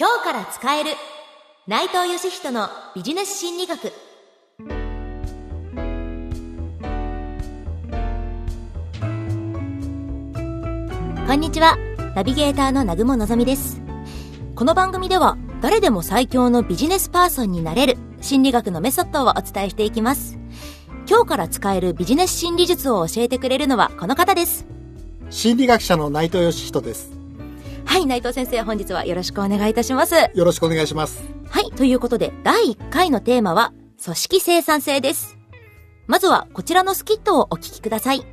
今日から使える。内藤義人のビジネス心理学。こんにちは。ナビゲーターの南雲のぞみです。この番組では誰でも最強のビジネスパーソンになれる。心理学のメソッドをお伝えしていきます。今日から使えるビジネス心理術を教えてくれるのはこの方です。心理学者の内藤義人です。はい内藤先生本日はよろしくお願いいたします。よろしくお願いします。はいということで第1回のテーマは組織生産性です。まずはこちらのスキットをお聞きください。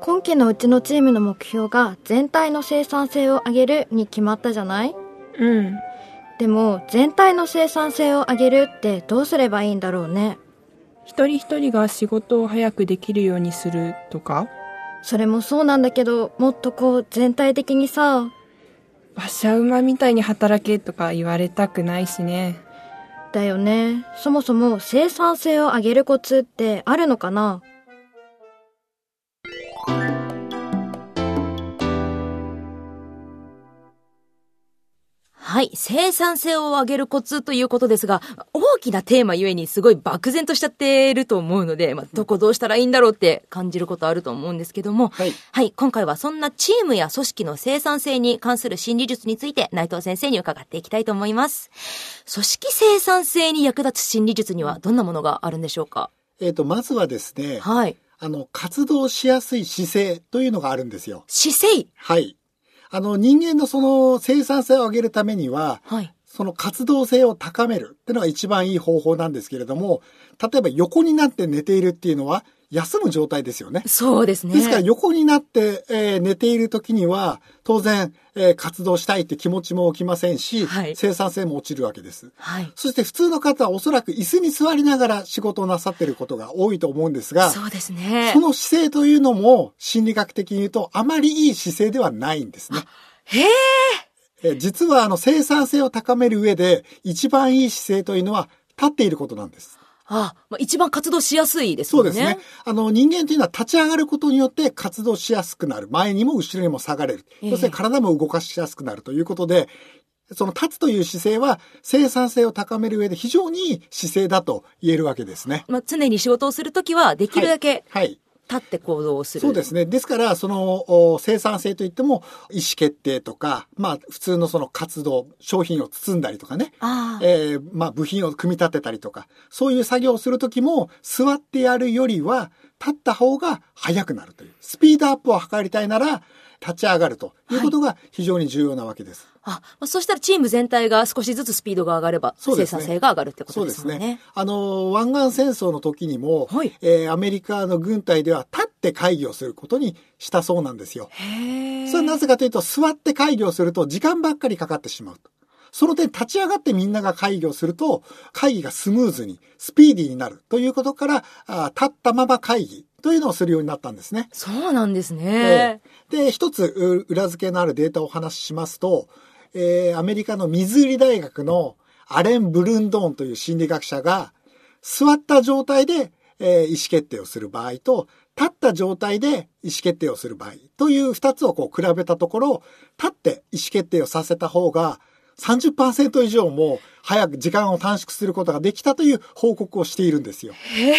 今期のうちのチームの目標が全体の生産性を上げるに決まったじゃない？うん。でも全体の生産性を上げるってどうすればいいんだろうね一人一人が仕事を早くできるようにするとか？それもそうなんだけどもっとこう全体的にさ。馬車馬みたいに働けとか言われたくないしね。だよね。そもそも生産性を上げるコツってあるのかな？はい。生産性を上げるコツということですが、大きなテーマゆえにすごい漠然としちゃってると思うので、まあ、どこどうしたらいいんだろうって感じることあると思うんですけども、はいはい。今回はそんなチームや組織の生産性に関する心理術について内藤先生に伺っていきたいと思います。組織生産性に役立つ心理術にはどんなものがあるんでしょうか？えっ、とまずはですねはい。あの活動しやすい姿勢というのがあるんですよ姿勢はいあの人間のその生産性を上げるためにははい。その活動性を高めるっていうのが一番いい方法なんですけれども例えば横になって寝ているっていうのは休む状態ですよねそうですね。ですから横になって、えー寝ている時には当然、えー活動したいって気持ちも起きませんし、はい生産性も落ちるわけです。はい。そして普通の方はおそらく椅子に座りながら仕事をなさっていることが多いと思うんですが、そうですねそ。の姿勢というのも心理学的に言うとあまりいい姿勢ではないんですね。へえ。えー実はあの生産性を高める上で一番いい姿勢というのは立っていることなんです。あ、まあ、一番活動しやすいですね。そうですね。あの人間というのは立ち上がることによって活動しやすくなる。前にも後ろにも下がれる。ええ要するに体も動かしやすくなるということで、その立つという姿勢は生産性を高める上で非常にいい姿勢だと言えるわけですね。まあ、常に仕事をするときは、できるだけはい。立って行動をする。そうですね。ですから、そのお生産性といっても意思決定とか、まあ普通のその活動、商品を包んだりとかね。ああ、えーまあ部品を組み立てたりとか、そういう作業をするときも座ってやるよりは立った方が早くなるという。スピードアップを図りたいなら立ち上がるということが非常に重要なわけです。あ、まあ、そしたらチーム全体が少しずつスピードが上がれば、生そうですね産性が上がるってこそうですすとでもんね。ね。あの、湾岸戦争の時にも、はいえーアメリカの軍隊では立って会議をすることにしたそうなんですよ。それはなぜかというと、座って会議をすると時間ばっかりかかってしまうと。その点、立ち上がってみんなが会議をすると、会議がスムーズに、スピーディーになるということから、あ立ったまま会議というのをするようになったんですね。そうなんですね。で、一つう裏付けのあるデータをお話ししますと、えーアメリカのミズーリ大学のアレン・ブルンドーンという心理学者が、座った状態で、えー意思決定をする場合と、立った状態で意思決定をする場合という二つをこう比べたところ、立って意思決定をさせた方が30%以上も早く時間を短縮することができたという報告をしているんですよ。へえ、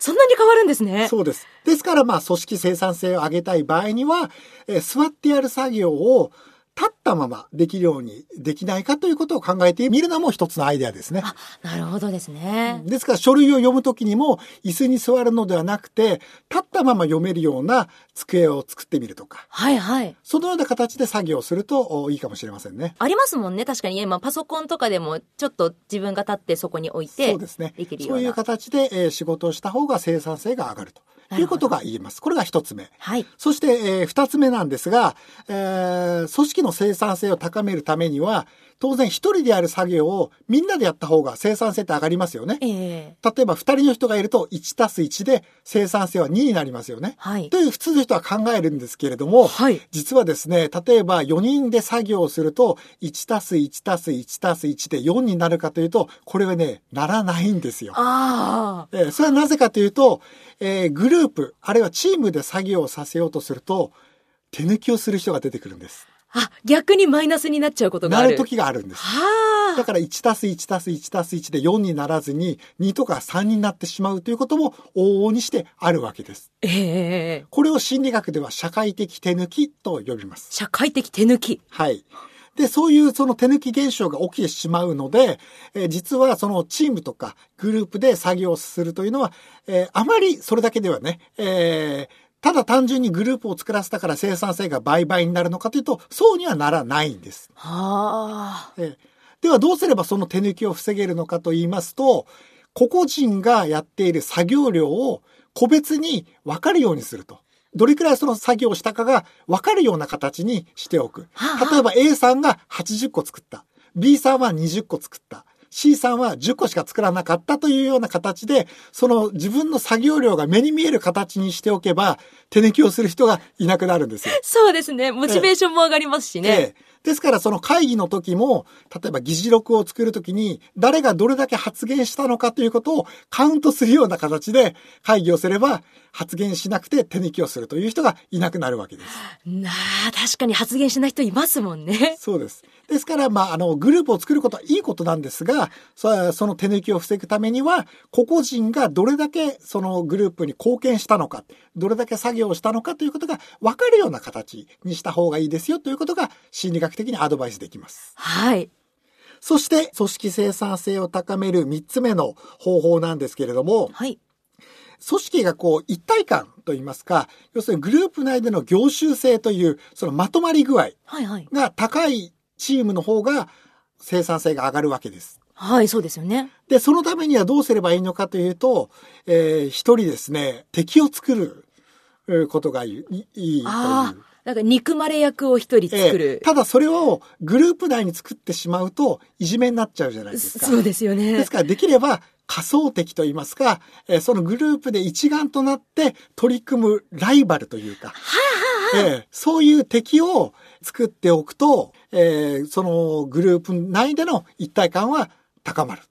そんなに変わるんですね。そうです。ですから、まあ、組織生産性を上げたい場合には、えー座ってやる作業を立ったままできるようにできないかということを考えてみるのも一つのアイデアですね。あ、なるほどですね。ですから書類を読むときにも椅子に座るのではなくて、立ったまま読めるような机を作ってみるとか、はいはい。そのような形で作業をするとおいいかもしれませんね。ありますもんね。確かに今パソコンとかでもちょっと自分が立ってそこに置いてそうですねでき。るよそうういうな。形で、えー仕事をした方が生産性が上がるということが言えます。これが一つ目。はい。そして、えー二つ目なんですが、えー組織の生産性を高めるためには、当然一人でやる作業をみんなでやった方が生産性って上がりますよね。ええ例えば二人の人がいると1たす1で生産性は2になりますよね。はいと。いう普通の人は考えるんですけれども、はい実はですね、例えば4人で作業をすると1たす1たす1たす1で4になるかというと、これはね、ならないんですよ。えーそれはなぜかというと、えーグルループ、あるいはチームで作業をさせようとすると、手抜きをする人が出てくるんです。あ、逆にマイナスになっちゃうことがある。なる時があるんです。はあ。だから1たす1たす1たす1で4にならずに2とか3になってしまうということも往々にしてあるわけです。ええこれを心理学では社会的手抜きと呼びます。社会的手抜き。はい。で、そういうその手抜き現象が起きてしまうので、えー実はそのチームとかグループで作業するというのは、えーあまりそれだけではね、えーただ単純にグループを作らせたから生産性が倍々になるのかというと、そうにはならないんです。はあ。えーではどうすればその手抜きを防げるのかと言いますと、個々人がやっている作業量を個別に分かるようにすると。どれくらいその作業をしたかが分かるような形にしておく。はあ例えば A さんが80個作った。B さんは20個作った。C さんは10個しか作らなかったというような形で、その自分の作業量が目に見える形にしておけば、手抜きをする人がいなくなるんですよ。そうですね。モチベーションも上がりますしね。ええですからその会議の時も、例えば議事録を作る時に、誰がどれだけ発言したのかということをカウントするような形で会議をすれば、発言しなくて手抜きをするという人がいなくなるわけです。なあ、確かに発言しない人いますもんね。そうです。ですから、まあ、あの、グループを作ることはいいことなんですが、そその手抜きを防ぐためには、個々人がどれだけそのグループに貢献したのか、どれだけ作業をしたのかということが分かるような形にした方がいいですよということが心理学的にアドバイスできます。はい。そして、組織生産性を高める3つ目の方法なんですけれども、はい。組織がこう一体感といいますか、要するにグループ内での業種性という、そのまとまり具合。が高いチームの方が生産性が上がるわけです。はい、そうですよね。で、そのためにはどうすればいいのかというと、えー一人ですね、敵を作るえーことがいいいいという。ああ。なんか憎まれ役を一人作えるえ。ただそれをグループ内に作ってしまうといじめになっちゃうじゃないですか。そうですよねです。からできれば仮想敵といいますか、えーそのグループで一丸となって取り組むライバルというか、えーそういう敵を作っておくと、えーそのグループ内での一体感は高まる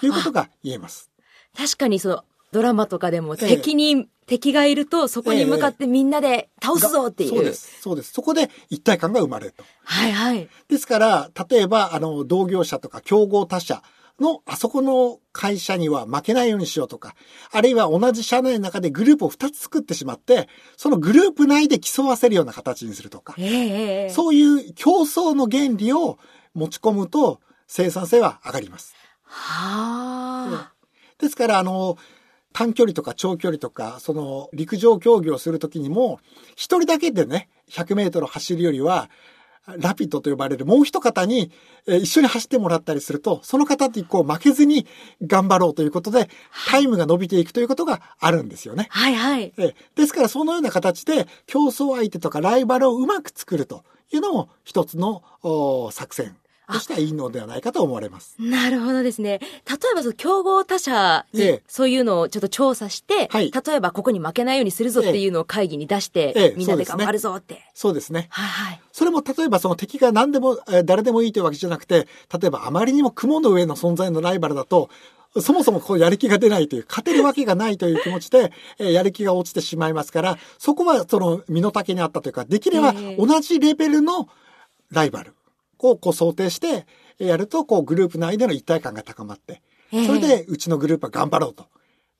ということが言えます。確かにそのドラマとかでもええ敵に、敵がいるとそこに向かってみんなで倒すぞっていう。そうです。そうです。そこで一体感が生まれると。はいはい。ですから、例えば、あの、同業者とか競合他社の、あそこの会社には負けないようにしようとか、あるいは同じ社内の中でグループを2つ作ってしまって、そのグループ内で競わせるような形にするとか、ええええそういう競争の原理を持ち込むと、生産性は上がります。はあ。ですから、あの、短距離とか長距離とか、その陸上競技をするときにも、一人だけでね、100メートル走るよりは、ラピッドと呼ばれるもう一方に、えー一緒に走ってもらったりすると、その方ってこう負けずに頑張ろうということで、タイムが伸びていくということがあるんですよね。はいはい。えーですから、そのような形で競争相手とかライバルをうまく作るというのも一つのお作戦としてはいいのではないかと思われます。なるほどですね。例えばその競合他社にええそういうのをちょっと調査して、はい例えばここに負けないようにするぞっていうのを会議に出して、ええみんなで頑張るぞって。そうですね。はいはい。それも例えばその敵が何でも、えー誰でもいいというわけじゃなくて、例えばあまりにも雲の上の存在のライバルだと、そもそもこうやる気が出ないという、勝てるわけがないという気持ちで、えーやる気が落ちてしまいますから、そこはその身の丈にあったというか、できればええ同じレベルのライバルをこう想定してやると、こうグループ内での一体感が高まって、ええそれでうちのグループは頑張ろうと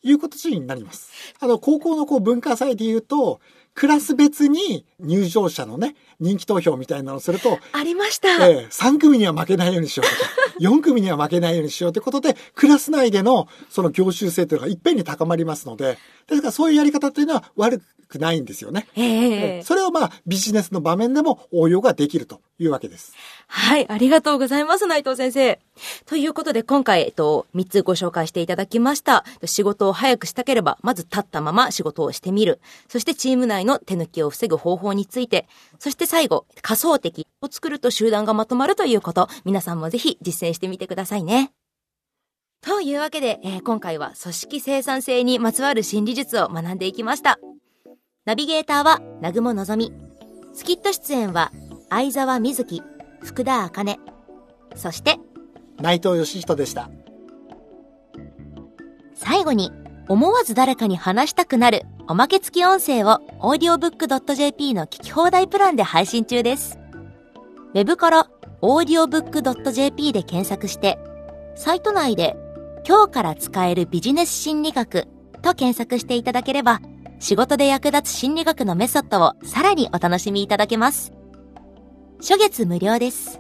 いうことになります。あの、高校のこう文化祭で言うと、クラス別に入場者のね、人気投票みたいなのをすると、ありました。ええ3組には負けないようにしようとか、4組には負けないようにしようということで、クラス内でのその業種性というのがいっぺんに高まりますので、ですからそういうやり方というのは悪くないんですよね。ええええそれをまあビジネスの場面でも応用ができるというわけです。はい、ありがとうございます、内藤先生。ということで、今回、えっと、3つご紹介していただきました。仕事を早くしたければ、まず立ったまま仕事をしてみる。そして、チーム内の手抜きを防ぐ方法について。そして最後、仮想敵を作ると集団がまとまるということ。皆さんもぜひ実践してみてくださいね。というわけで、えー今回は組織生産性にまつわる心理術を学んでいきました。ナビゲーターは、南雲のぞみ。スキット出演は、相沢瑞希、福田茜。そして、内藤義人でした。最後に、思わず誰かに話したくなるおまけ付き音声を audiobook.jp の聞き放題プランで配信中です。ウェブから audiobook.jp で検索して、サイト内で今日から使えるビジネス心理学と検索していただければ、仕事で役立つ心理学のメソッドをさらにお楽しみいただけます。初月無料です。